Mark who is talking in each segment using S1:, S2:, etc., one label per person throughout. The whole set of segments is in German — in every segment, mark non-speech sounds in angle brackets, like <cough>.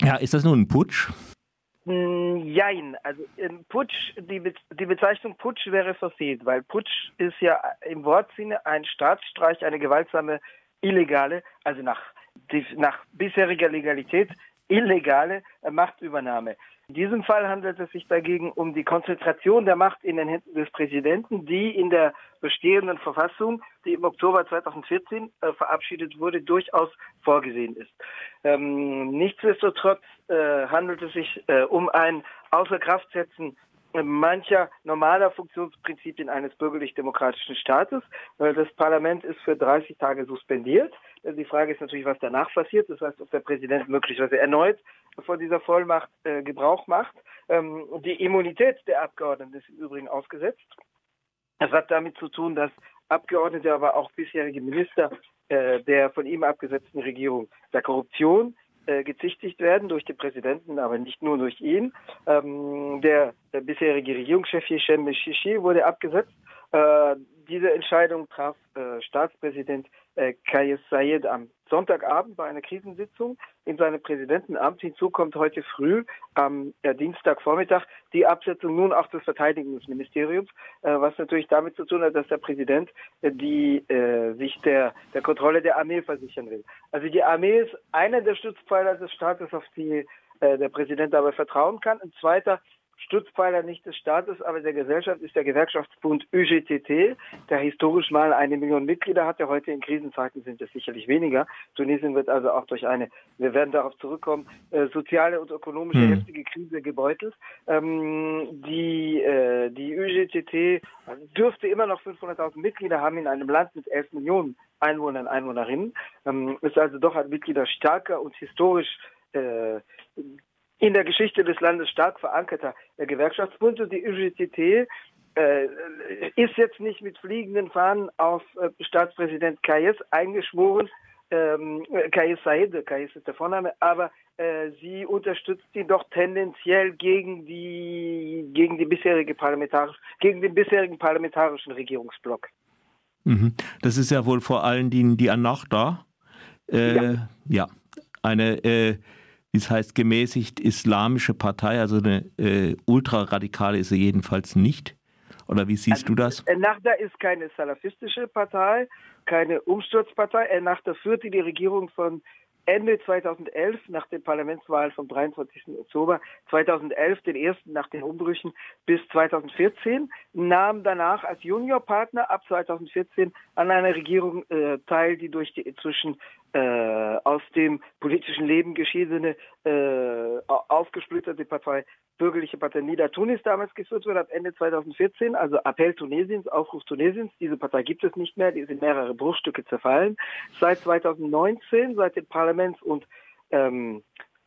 S1: Ja, ist das nun ein Putsch?
S2: Hm, jein, also Putsch, die, Be die Bezeichnung Putsch wäre versehen, weil Putsch ist ja im Wortsinne ein Staatsstreich, eine gewaltsame, illegale, also nach, nach bisheriger Legalität illegale Machtübernahme. In diesem Fall handelt es sich dagegen um die Konzentration der Macht in den Händen des Präsidenten, die in der bestehenden Verfassung, die im Oktober 2014 äh, verabschiedet wurde, durchaus vorgesehen ist. Ähm, nichtsdestotrotz äh, handelt es sich äh, um ein Außerkraftsetzen mancher normaler Funktionsprinzipien eines bürgerlich-demokratischen Staates. Das Parlament ist für 30 Tage suspendiert. Die Frage ist natürlich, was danach passiert. Das heißt, ob der Präsident möglicherweise erneut von dieser Vollmacht äh, Gebrauch macht. Ähm, die Immunität der Abgeordneten ist im Übrigen ausgesetzt. Das hat damit zu tun, dass Abgeordnete, aber auch bisherige Minister äh, der von ihm abgesetzten Regierung der Korruption äh, gezichtigt werden durch den Präsidenten, aber nicht nur durch ihn. Ähm, der, der bisherige Regierungschef Hichem Shishi wurde abgesetzt. Äh, diese Entscheidung traf äh, Staatspräsident äh, Kayes Sayed am Sonntagabend bei einer Krisensitzung in seinem Präsidentenamt. Hinzu kommt heute früh am äh, Dienstagvormittag die Absetzung nun auch des Verteidigungsministeriums, äh, was natürlich damit zu tun hat, dass der Präsident äh, die äh, sich der, der Kontrolle der Armee versichern will. Also die Armee ist einer der Stützpfeiler des Staates, auf die äh, der Präsident dabei vertrauen kann. Ein zweiter Stützpfeiler nicht des Staates, aber der Gesellschaft ist der Gewerkschaftsbund UGTT, der historisch mal eine Million Mitglieder hatte. Heute in Krisenzeiten sind es sicherlich weniger. Tunesien wird also auch durch eine, wir werden darauf zurückkommen, äh, soziale und ökonomische hm. heftige Krise gebeutelt. Ähm, die, äh, die UGTT dürfte immer noch 500.000 Mitglieder haben in einem Land mit 11 Millionen Einwohnern Einwohnerinnen. Ähm, ist also doch ein Mitglieder stärker und historisch äh, in der Geschichte des Landes stark verankerter Gewerkschaftsbund und die UGTT äh, ist jetzt nicht mit fliegenden Fahnen auf äh, Staatspräsident Kayes eingeschworen, ähm, Kayes Said, Kayes ist der Vorname, aber äh, sie unterstützt ihn doch tendenziell gegen die gegen die bisherige parlamentarisch gegen den bisherigen parlamentarischen Regierungsblock.
S1: Mhm. Das ist ja wohl vor allen Dingen die Anachta. Äh, ja. ja. eine äh, es heißt, gemäßigt islamische Partei, also eine äh, ultraradikale ist sie jedenfalls nicht. Oder wie siehst also, du das?
S2: Ennahda ist keine salafistische Partei, keine Umsturzpartei. Ennahda führte die Regierung von Ende 2011 nach den Parlamentswahlen vom 23. Oktober 2011, den ersten nach den Umbrüchen, bis 2014, nahm danach als Juniorpartner ab 2014 an einer Regierung äh, teil, die durch die inzwischen äh, aus dem politischen Leben geschiedene, äh, aufgesplitterte Partei bürgerliche Partei Nida Tunis damals geführt wurde, ab Ende 2014, also Appell Tunesiens, Aufruf Tunesiens. Diese Partei gibt es nicht mehr, die ist in mehrere Bruchstücke zerfallen. Seit 2019, seit den Parlaments- und ähm,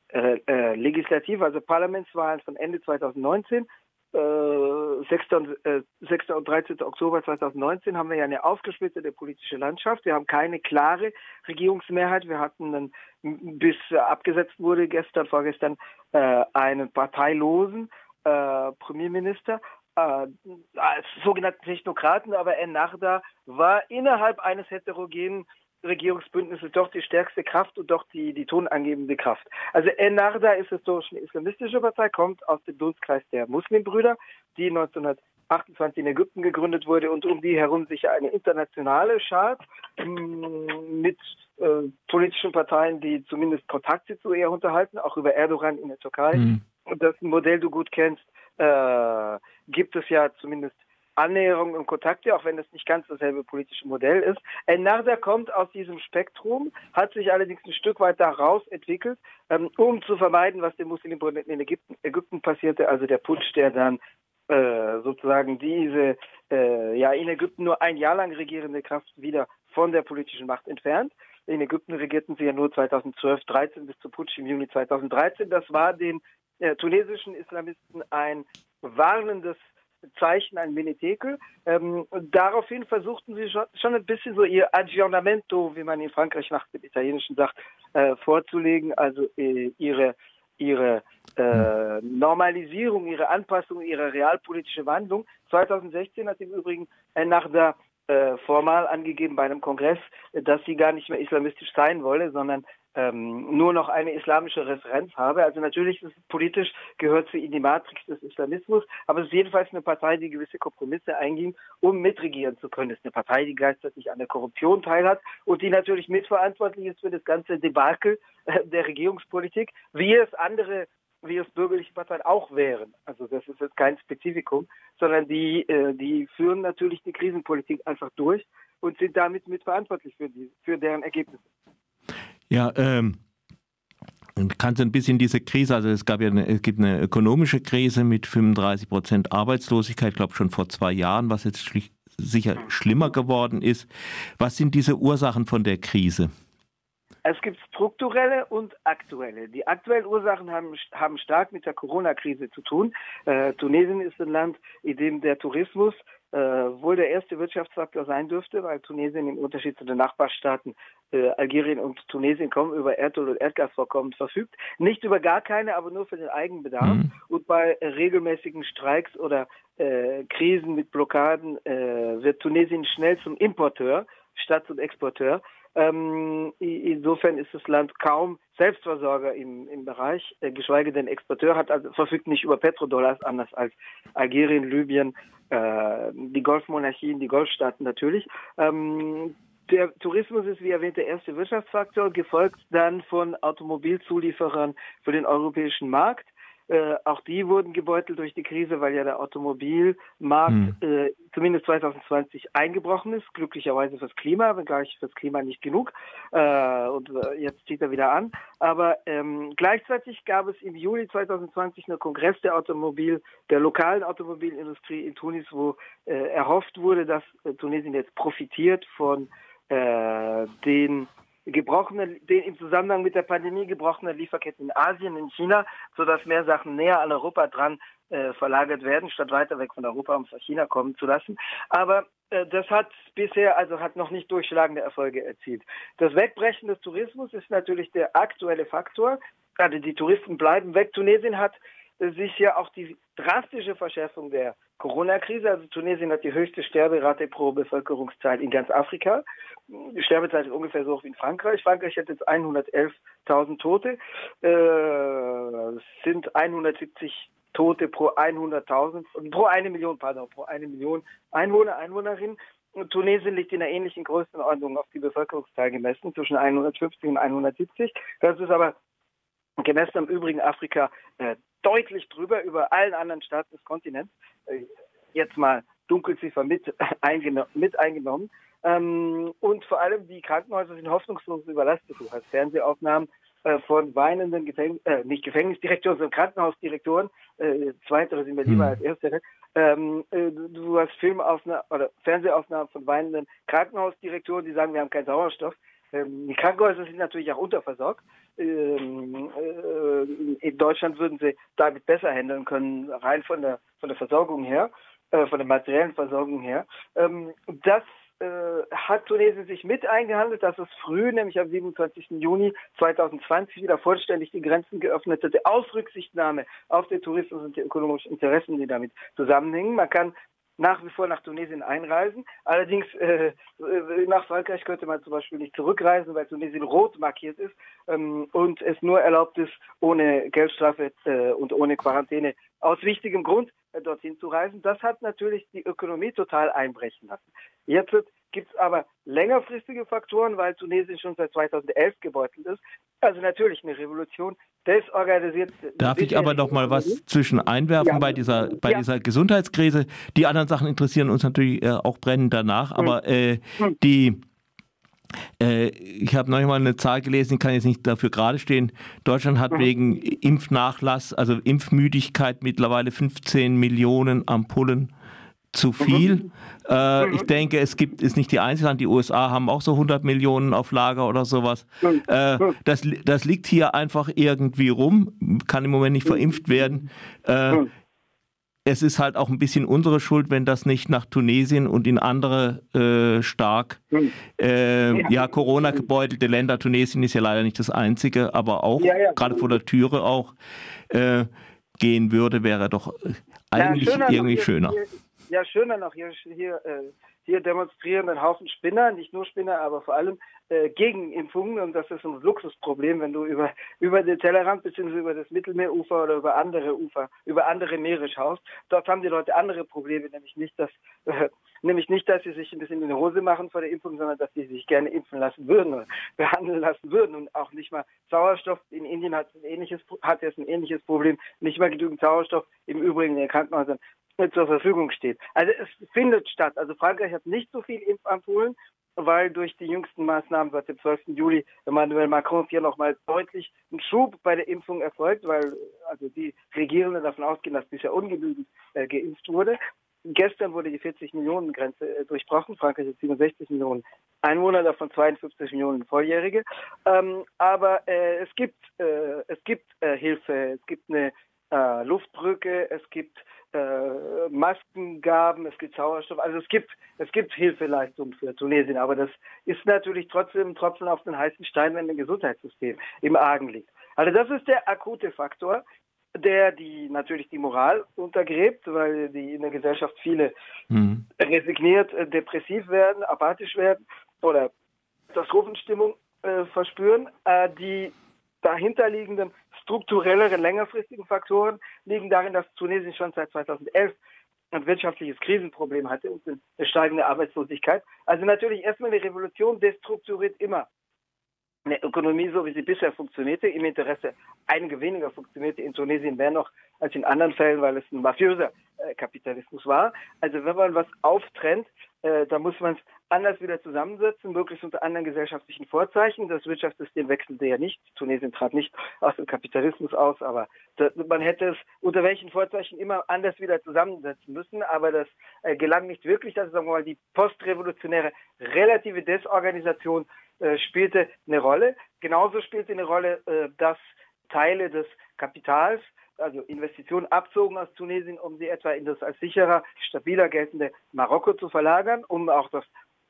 S2: äh, äh, Legislativ, also Parlamentswahlen von Ende 2019, äh, 6. Und, äh, 6. und 13. Oktober 2019 haben wir ja eine aufgesplitterte politische Landschaft. Wir haben keine klare Regierungsmehrheit. Wir hatten dann, bis äh, abgesetzt wurde gestern, vorgestern, äh, einen parteilosen äh, Premierminister äh, als sogenannten Technokraten, aber Ennahda war innerhalb eines heterogenen Regierungsbündnis ist doch die stärkste Kraft und doch die, die tonangebende Kraft. Also Ennahda ist historisch eine islamistische Partei, kommt aus dem Dunstkreis der Muslimbrüder, die 1928 in Ägypten gegründet wurde und um die herum sich eine internationale schart mm, mit äh, politischen Parteien, die zumindest Kontakte zu ihr unterhalten, auch über Erdogan in der Türkei. Mhm. Und das Modell du gut kennst, äh, gibt es ja zumindest Annäherung und Kontakte, auch wenn das nicht ganz dasselbe politische Modell ist. Ennarda kommt aus diesem Spektrum, hat sich allerdings ein Stück weit daraus entwickelt, ähm, um zu vermeiden, was den Muslimen in Ägypten, Ägypten passierte, also der Putsch, der dann äh, sozusagen diese äh, ja in Ägypten nur ein Jahr lang regierende Kraft wieder von der politischen Macht entfernt. In Ägypten regierten sie ja nur 2012, 13 bis zum Putsch im Juni 2013. Das war den äh, tunesischen Islamisten ein warnendes Zeichen, ein Menetekel. Ähm, daraufhin versuchten sie schon, schon, ein bisschen so ihr Aggiornamento, wie man in Frankreich nach dem Italienischen sagt, äh, vorzulegen, also äh, ihre ihre äh, Normalisierung, ihre Anpassung, ihre realpolitische Wandlung. 2016 hat im Übrigen nach der äh, formal angegeben bei einem Kongress, dass sie gar nicht mehr islamistisch sein wolle, sondern ähm, nur noch eine islamische Referenz habe. Also natürlich ist es politisch, gehört sie in die Matrix des Islamismus, aber es ist jedenfalls eine Partei, die gewisse Kompromisse einging, um mitregieren zu können. Es ist eine Partei, die gleichzeitig an der Korruption teilhat und die natürlich mitverantwortlich ist für das ganze Debakel äh, der Regierungspolitik, wie es andere wie es bürgerliche Parteien auch wären. Also das ist jetzt kein Spezifikum, sondern die, äh, die führen natürlich die Krisenpolitik einfach durch und sind damit mitverantwortlich für, die, für deren Ergebnisse.
S1: Ja, ähm, kannst du ein bisschen diese Krise, also es gab ja eine, es gibt eine ökonomische Krise mit 35 Prozent Arbeitslosigkeit, ich glaube schon vor zwei Jahren, was jetzt schlicht, sicher schlimmer geworden ist. Was sind diese Ursachen von der Krise?
S2: Es gibt strukturelle und aktuelle. Die aktuellen Ursachen haben, haben stark mit der Corona-Krise zu tun. Äh, Tunesien ist ein Land, in dem der Tourismus äh, wohl der erste Wirtschaftsfaktor sein dürfte, weil Tunesien im Unterschied zu den Nachbarstaaten äh, Algerien und Tunesien kaum über Erdöl- und Erdgasvorkommen verfügt. Nicht über gar keine, aber nur für den Eigenbedarf. Mhm. Und bei äh, regelmäßigen Streiks oder äh, Krisen mit Blockaden äh, wird Tunesien schnell zum Importeur statt zum Exporteur. Ähm, insofern ist das Land kaum Selbstversorger im, im Bereich, äh, geschweige denn Exporteur, hat also verfügt nicht über Petrodollars, anders als Algerien, Libyen, äh, die Golfmonarchien, die Golfstaaten natürlich. Ähm, der Tourismus ist, wie erwähnt, der erste Wirtschaftsfaktor, gefolgt dann von Automobilzulieferern für den europäischen Markt. Äh, auch die wurden gebeutelt durch die Krise, weil ja der Automobilmarkt hm. äh, zumindest 2020 eingebrochen ist. Glücklicherweise fürs Klima, wenngleich fürs Klima nicht genug. Äh, und äh, jetzt zieht er wieder an. Aber ähm, gleichzeitig gab es im Juli 2020 einen Kongress der Automobil, der lokalen Automobilindustrie in Tunis, wo äh, erhofft wurde, dass Tunesien jetzt profitiert von den gebrochene, den im Zusammenhang mit der Pandemie gebrochene Lieferketten in Asien, in China, sodass mehr Sachen näher an Europa dran äh, verlagert werden, statt weiter weg von Europa, um es aus China kommen zu lassen. Aber äh, das hat bisher also hat noch nicht durchschlagende Erfolge erzielt. Das Wegbrechen des Tourismus ist natürlich der aktuelle Faktor. Also die Touristen bleiben weg. Tunesien hat sich ja auch die drastische Verschärfung der Corona-Krise. Also Tunesien hat die höchste Sterberate pro Bevölkerungszahl in ganz Afrika. Die Sterbezahl ist ungefähr so hoch wie in Frankreich. Frankreich hat jetzt 111.000 Tote. Äh, sind 170 Tote pro 100.000, pro eine Million, pardon, pro eine Million Einwohner, Einwohnerinnen. Tunesien liegt in einer ähnlichen Größenordnung auf die Bevölkerungszahl gemessen, zwischen 150 und 170. Das ist aber gemessen am übrigen Afrika äh, deutlich drüber über allen anderen Staaten des Kontinents. Äh, jetzt mal Dunkelziffer mit, <laughs> eingeno mit eingenommen. Ähm, und vor allem die Krankenhäuser sind hoffnungslos überlastet. Du hast Fernsehaufnahmen äh, von weinenden Gefäng äh, nicht Gefängnisdirektoren, sondern Krankenhausdirektoren. Äh, zweitere sind mir lieber als erstere. Ähm, äh, du hast Filmaufnahmen oder Fernsehaufnahmen von weinenden Krankenhausdirektoren, die sagen, wir haben keinen Sauerstoff. Ähm, die Krankenhäuser sind natürlich auch unterversorgt. Ähm, äh, in Deutschland würden sie damit besser handeln können, rein von der, von der Versorgung her, äh, von der materiellen Versorgung her. Ähm, das hat Tunesien sich mit eingehandelt, dass es früh, nämlich am 27. Juni 2020, wieder vollständig die Grenzen geöffnet hatte, aus Rücksichtnahme auf den Tourismus und die ökonomischen Interessen, die damit zusammenhängen. Man kann nach wie vor nach Tunesien einreisen. Allerdings äh, äh, nach Frankreich könnte man zum Beispiel nicht zurückreisen, weil Tunesien rot markiert ist ähm, und es nur erlaubt ist, ohne Geldstrafe äh, und ohne Quarantäne aus wichtigem Grund äh, dorthin zu reisen. Das hat natürlich die Ökonomie total einbrechen lassen. Jetzt gibt es aber längerfristige Faktoren, weil Tunesien schon seit 2011 gebeutelt ist. Also natürlich eine Revolution desorganisiert.
S1: Darf ich aber noch mal was zwischen einwerfen ja. bei dieser bei ja. dieser Gesundheitskrise? Die anderen Sachen interessieren uns natürlich äh, auch brennend danach, hm. aber äh, hm. die äh, ich habe noch mal eine Zahl gelesen, ich kann jetzt nicht dafür gerade stehen. Deutschland hat mhm. wegen Impfnachlass, also Impfmüdigkeit mittlerweile 15 Millionen Ampullen zu mhm. viel. Mhm. Äh, mhm. Ich denke, es gibt, ist nicht die einzige, die USA haben auch so 100 Millionen auf Lager oder sowas. Mhm. Äh, das, das liegt hier einfach irgendwie rum, kann im Moment nicht mhm. verimpft werden. Äh, es ist halt auch ein bisschen unsere Schuld, wenn das nicht nach Tunesien und in andere äh, stark äh, ja, Corona gebeutelte Länder, Tunesien ist ja leider nicht das einzige, aber auch ja, ja. gerade vor der Türe auch äh, gehen würde, wäre doch eigentlich ja, irgendwie schöner.
S2: Hier, ja, schöner noch hier, hier äh, hier demonstrieren ein Haufen Spinner, nicht nur Spinner, aber vor allem äh, gegen Impfungen und das ist ein Luxusproblem, wenn du über, über den Tellerrand bzw. über das Mittelmeerufer oder über andere Ufer, über andere Meere schaust. Dort haben die Leute andere Probleme, nämlich nicht, dass äh, nämlich nicht, dass sie sich ein bisschen in die Hose machen vor der Impfung, sondern dass sie sich gerne impfen lassen würden oder <laughs> behandeln lassen würden und auch nicht mal Sauerstoff. In Indien hat, ein ähnliches, hat es ein ähnliches Problem, nicht mal genügend Sauerstoff im Übrigen in den Krankenhäusern zur Verfügung steht. Also es findet statt. Also Frankreich hat nicht so viel Impfampullen weil durch die jüngsten Maßnahmen seit dem 12. Juli Emmanuel Macron hier nochmal deutlich ein Schub bei der Impfung erfolgt, weil also die Regierenden davon ausgehen, dass bisher ungenügend äh, geimpft wurde. Gestern wurde die 40 Millionen Grenze äh, durchbrochen. Frankreich hat 67 Millionen Einwohner, davon 52 Millionen Volljährige. Ähm, aber äh, es gibt äh, es gibt äh, Hilfe, es gibt eine äh, Luftbrücke, es gibt äh, Maskengaben, es gibt Sauerstoff, also es gibt, es gibt Hilfeleistungen für Tunesien, aber das ist natürlich trotzdem ein Tropfen auf den heißen Stein, wenn ein Gesundheitssystem im Argen liegt. Also das ist der akute Faktor, der die natürlich die Moral untergräbt, weil die in der Gesellschaft viele mhm. resigniert, äh, depressiv werden, apathisch werden oder Katastrophenstimmung äh, verspüren. Äh, die dahinterliegenden strukturelleren, längerfristigen Faktoren liegen darin, dass Tunesien schon seit 2011 ein wirtschaftliches Krisenproblem hatte und eine steigende Arbeitslosigkeit. Also natürlich erstmal eine Revolution destrukturiert immer eine Ökonomie, so wie sie bisher funktionierte, im Interesse einiger weniger funktionierte in Tunesien mehr noch als in anderen Fällen, weil es ein mafiöser äh, Kapitalismus war. Also wenn man was auftrennt, äh, da muss man es anders wieder zusammensetzen, möglichst unter anderen gesellschaftlichen Vorzeichen. Das Wirtschaftssystem wechselte ja nicht. Tunesien trat nicht aus dem Kapitalismus aus, aber das, man hätte es unter welchen Vorzeichen immer anders wieder zusammensetzen müssen. Aber das äh, gelang nicht wirklich. Das ist sagen wir mal die postrevolutionäre relative Desorganisation äh, spielte eine Rolle. Genauso spielte eine Rolle, äh, dass Teile des Kapitals, also Investitionen abzogen aus Tunesien, um sie etwa in das als sicherer, stabiler geltende Marokko zu verlagern, um auch das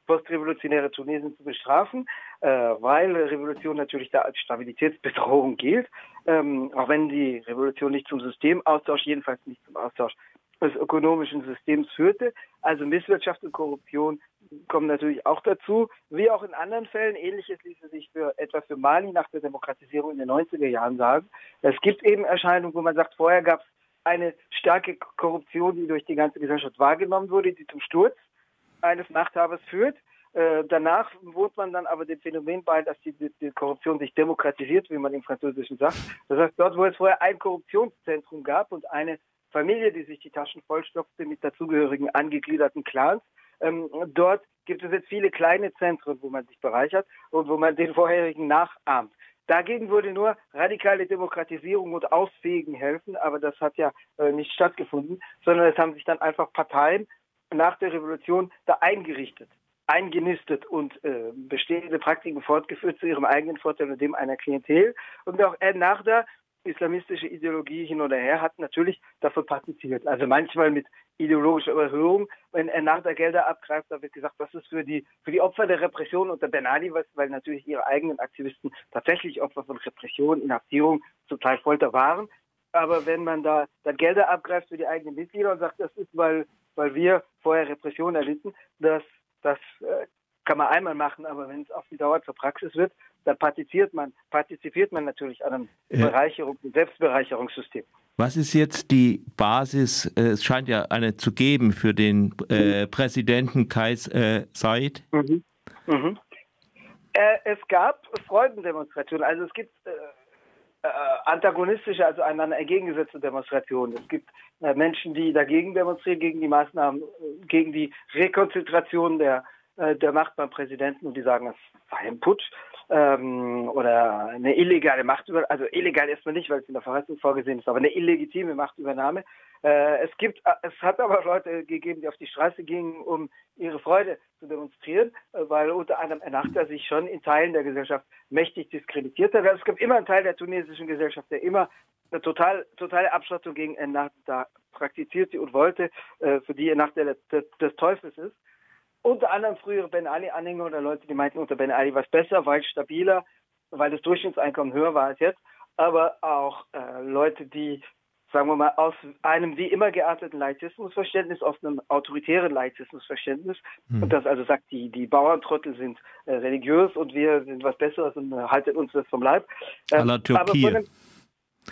S2: postrevolutionäre Tunesien zu bestrafen, äh, weil Revolution natürlich da als Stabilitätsbedrohung gilt, ähm, auch wenn die Revolution nicht zum Systemaustausch, jedenfalls nicht zum Austausch des ökonomischen Systems führte. Also Misswirtschaft und Korruption kommen natürlich auch dazu, wie auch in anderen Fällen. Ähnliches ließe sich für etwa für Mali nach der Demokratisierung in den 90er Jahren sagen. Es gibt eben Erscheinungen, wo man sagt, vorher gab es eine starke Korruption, die durch die ganze Gesellschaft wahrgenommen wurde, die zum Sturz eines Machthabers führt. Äh, danach wohnt man dann aber dem Phänomen bei, dass die, die, Korruption sich demokratisiert, wie man im Französischen sagt. Das heißt, dort, wo es vorher ein Korruptionszentrum gab und eine Familie, die sich die Taschen vollstopfte mit dazugehörigen angegliederten Clans. Ähm, dort gibt es jetzt viele kleine Zentren, wo man sich bereichert und wo man den vorherigen nachahmt. Dagegen würde nur radikale Demokratisierung und Ausfegen helfen, aber das hat ja äh, nicht stattgefunden, sondern es haben sich dann einfach Parteien nach der Revolution da eingerichtet, eingenistet und äh, bestehende Praktiken fortgeführt zu ihrem eigenen Vorteil und dem einer Klientel. Und auch nach der islamistische Ideologie hin oder her hat natürlich davon partizipiert. Also manchmal mit ideologischer Überhöhung, wenn er nach der Gelder abgreift, da wird gesagt, das ist für die, für die Opfer der Repression unter Ben Ali, weil natürlich ihre eigenen Aktivisten tatsächlich Opfer von Repression, Inhaftierung, zum Teil Folter waren. Aber wenn man da dann Gelder abgreift für die eigenen Mitglieder und sagt, das ist, weil, weil wir vorher Repression erlitten, das, das äh, kann man einmal machen, aber wenn es auf die Dauer zur Praxis wird, dann partizipiert man, partizipiert man natürlich an einem Bereicherung, Selbstbereicherungssystem.
S1: Was ist jetzt die Basis? Äh, es scheint ja eine zu geben für den äh, mhm. Präsidenten Kais äh, Said. Mhm.
S2: Mhm. Äh, es gab Freudendemonstrationen. Also es gibt äh, äh, antagonistische, also einander entgegengesetzte Demonstrationen. Es gibt Menschen, die dagegen demonstrieren, gegen die Maßnahmen, gegen die Rekonzentration der der Macht beim Präsidenten und die sagen, es war ein Putsch ähm, oder eine illegale Machtübernahme, also illegal erstmal nicht, weil es in der Verfassung vorgesehen ist, aber eine illegitime Machtübernahme. Äh, es gibt, äh, es hat aber Leute gegeben, die auf die Straße gingen, um ihre Freude zu demonstrieren, äh, weil unter anderem Ennahda sich schon in Teilen der Gesellschaft mächtig diskreditiert hat. Also es gab immer einen Teil der tunesischen Gesellschaft, der immer eine total, totale Abschottung gegen Ennahda praktizierte und wollte, äh, für die Ennahda des, des Teufels ist unter anderem frühere Ben Ali-Anhänger oder Leute, die meinten, unter Ben Ali war es besser, weil stabiler, weil das Durchschnittseinkommen höher war als jetzt, aber auch äh, Leute, die sagen wir mal, aus einem wie immer gearteten Laizismusverständnis auf einem autoritären Laizismusverständnis. Hm. Und das also sagt, die, die Bauerntrottel sind äh, religiös und wir sind was Besseres und äh, haltet uns das vom Leib.
S1: Ähm, aller Türkei.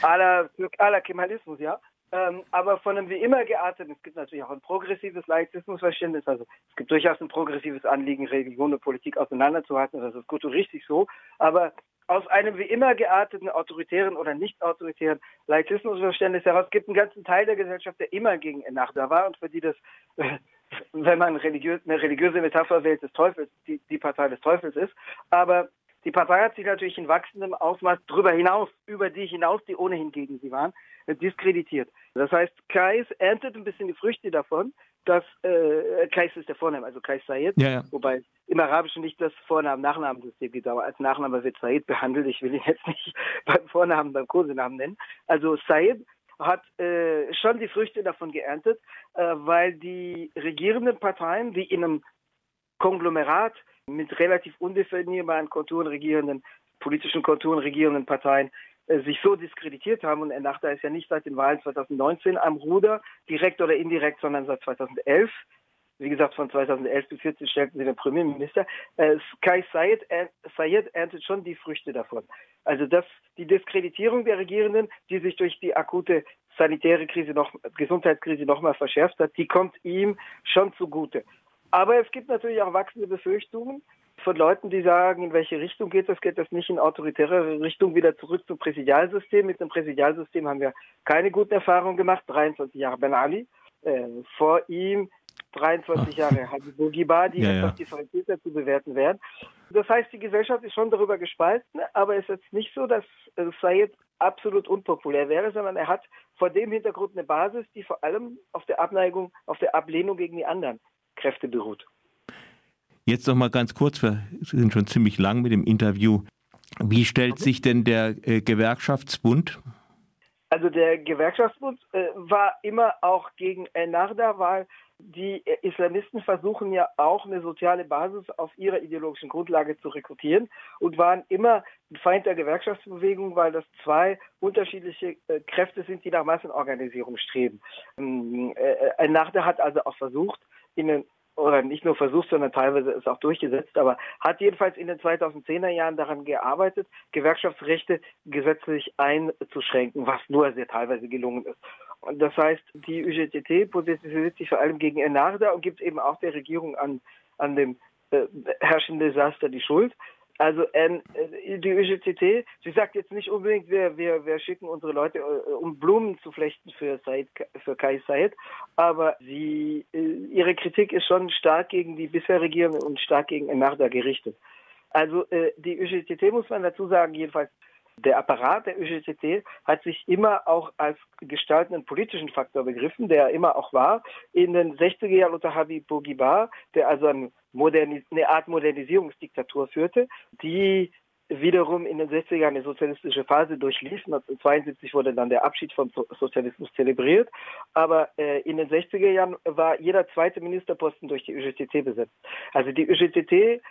S2: Aller, aller Kemalismus, ja. Ähm, aber von einem wie immer gearteten, es gibt natürlich auch ein progressives Laizismusverständnis, also es gibt durchaus ein progressives Anliegen, Religion und Politik auseinanderzuhalten, das ist gut und richtig so, aber aus einem wie immer gearteten autoritären oder nicht autoritären Laizismusverständnis heraus gibt einen ganzen Teil der Gesellschaft, der immer gegen Ennahda war und für die das, wenn man religiös, eine religiöse Metapher wählt, des Teufels, die, die Partei des Teufels ist, aber die Partei hat sich natürlich in wachsendem Ausmaß darüber hinaus, über die hinaus, die ohnehin gegen sie waren, diskreditiert. Das heißt, Kais erntet ein bisschen die Früchte davon, dass äh, Kais ist der Vorname, also Kais Sayed,
S1: ja, ja.
S2: wobei im Arabischen nicht das Vornamen-Nachnamensystem gibt, aber als Nachname wird Sayed behandelt. Ich will ihn jetzt nicht <laughs> beim Vornamen, beim Kosenamen nennen. Also Sayed hat äh, schon die Früchte davon geerntet, äh, weil die regierenden Parteien, die in einem Konglomerat mit relativ undefinierbaren Konturen regierenden, politischen Konturen regierenden Parteien sich so diskreditiert haben. Und Ennahda ist ja nicht seit den Wahlen 2019 am Ruder, direkt oder indirekt, sondern seit 2011. Wie gesagt, von 2011 bis 2014 stellten sie den Premierminister. Äh, Kai Sayed, äh, Sayed erntet schon die Früchte davon. Also das, die Diskreditierung der Regierenden, die sich durch die akute sanitäre Krise noch, Gesundheitskrise nochmal verschärft hat, die kommt ihm schon zugute. Aber es gibt natürlich auch wachsende Befürchtungen von Leuten, die sagen, in welche Richtung geht das? Geht das nicht in autoritäre Richtung wieder zurück zum Präsidialsystem? Mit dem Präsidialsystem haben wir keine guten Erfahrungen gemacht. 23 Jahre Ben Ali. Äh, vor ihm 23 Jahre Hadi Bourguiba, die ja, ja. differenzierter zu bewerten wären. Das heißt, die Gesellschaft ist schon darüber gespalten, aber es ist jetzt nicht so, dass äh, Sayed absolut unpopulär wäre, sondern er hat vor dem Hintergrund eine Basis, die vor allem auf der Abneigung, auf der Ablehnung gegen die anderen Kräfte beruht.
S1: Jetzt noch mal ganz kurz, wir sind schon ziemlich lang mit dem Interview. Wie stellt sich denn der äh, Gewerkschaftsbund?
S2: Also der Gewerkschaftsbund äh, war immer auch gegen Ennahda, weil die Islamisten versuchen ja auch eine soziale Basis auf ihrer ideologischen Grundlage zu rekrutieren und waren immer ein Feind der Gewerkschaftsbewegung, weil das zwei unterschiedliche äh, Kräfte sind, die nach Massenorganisierung streben. Ähm, äh, Ennahda hat also auch versucht, ihnen oder nicht nur versucht, sondern teilweise ist auch durchgesetzt, aber hat jedenfalls in den 2010er Jahren daran gearbeitet, Gewerkschaftsrechte gesetzlich einzuschränken, was nur sehr teilweise gelungen ist. Und das heißt, die UGTT positioniert sich vor allem gegen Enarda und gibt eben auch der Regierung an, an dem äh, herrschenden Desaster die Schuld. Also äh, die ÖGCT, sie sagt jetzt nicht unbedingt, wir, wir, wir schicken unsere Leute, äh, um Blumen zu flechten für, Said, für Kai Said, aber sie, äh, ihre Kritik ist schon stark gegen die bisher Regierung und stark gegen Ennahda gerichtet. Also äh, die ÖGCT muss man dazu sagen, jedenfalls der Apparat der ÖGCT hat sich immer auch als gestaltenden politischen Faktor begriffen, der er immer auch war. In den 60er Jahren unter Habib Bourguiba, der also eine, eine Art Modernisierungsdiktatur führte, die wiederum in den 60er Jahren eine sozialistische Phase durchlief. 1972 wurde dann der Abschied vom Sozialismus zelebriert. Aber äh, in den 60er Jahren war jeder zweite Ministerposten durch die ÖGCT besetzt. Also die ÖGCT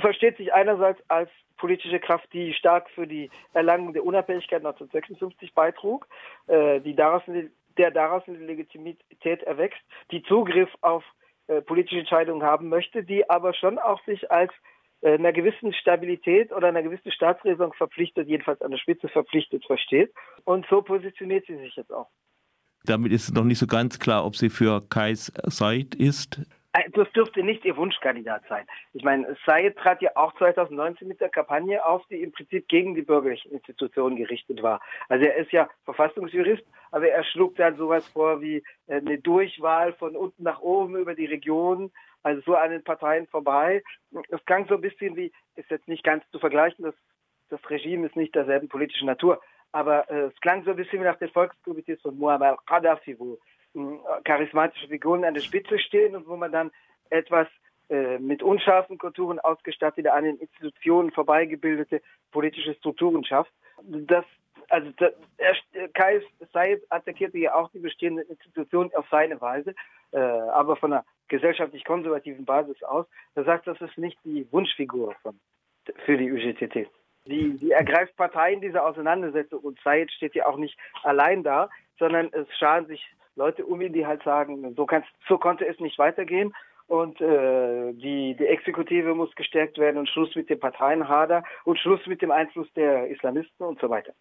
S2: versteht sich einerseits als politische Kraft, die stark für die Erlangung der Unabhängigkeit 1956 beitrug, äh, die daraus der daraus eine Legitimität erwächst, die Zugriff auf äh, politische Entscheidungen haben möchte, die aber schon auch sich als äh, einer gewissen Stabilität oder einer gewissen Staatsräson verpflichtet, jedenfalls an der Spitze verpflichtet versteht. Und so positioniert sie sich jetzt auch.
S1: Damit ist noch nicht so ganz klar, ob sie für Kais Said ist.
S2: Äh, das dürfte nicht Ihr Wunschkandidat sein. Ich meine, Sayed trat ja auch 2019 mit der Kampagne auf, die im Prinzip gegen die bürgerlichen Institutionen gerichtet war. Also er ist ja Verfassungsjurist, aber er schlug dann sowas vor wie äh, eine Durchwahl von unten nach oben über die Region, also so an den Parteien vorbei. Es klang so ein bisschen wie, ist jetzt nicht ganz zu vergleichen, das, das Regime ist nicht derselben politischen Natur, aber äh, es klang so ein bisschen wie nach den Volkskomitees von Muammar Gaddafi, wo charismatische Figuren an der Spitze stehen und wo man dann etwas äh, mit unscharfen Konturen ausgestattete, an den Institutionen vorbeigebildete politische Strukturen schafft. Das, also das, Kai Said attackierte ja auch die bestehenden Institutionen auf seine Weise, äh, aber von einer gesellschaftlich konservativen Basis aus. Er sagt, das ist nicht die Wunschfigur von, für die UGTT. die, die ergreift Partei in dieser Auseinandersetzung und Zayed steht ja auch nicht allein da, sondern es scharen sich Leute um ihn, die halt sagen, so, kannst, so konnte es nicht weitergehen und äh, die, die Exekutive muss gestärkt werden und Schluss mit dem Parteienhader und Schluss mit dem Einfluss der Islamisten und so weiter.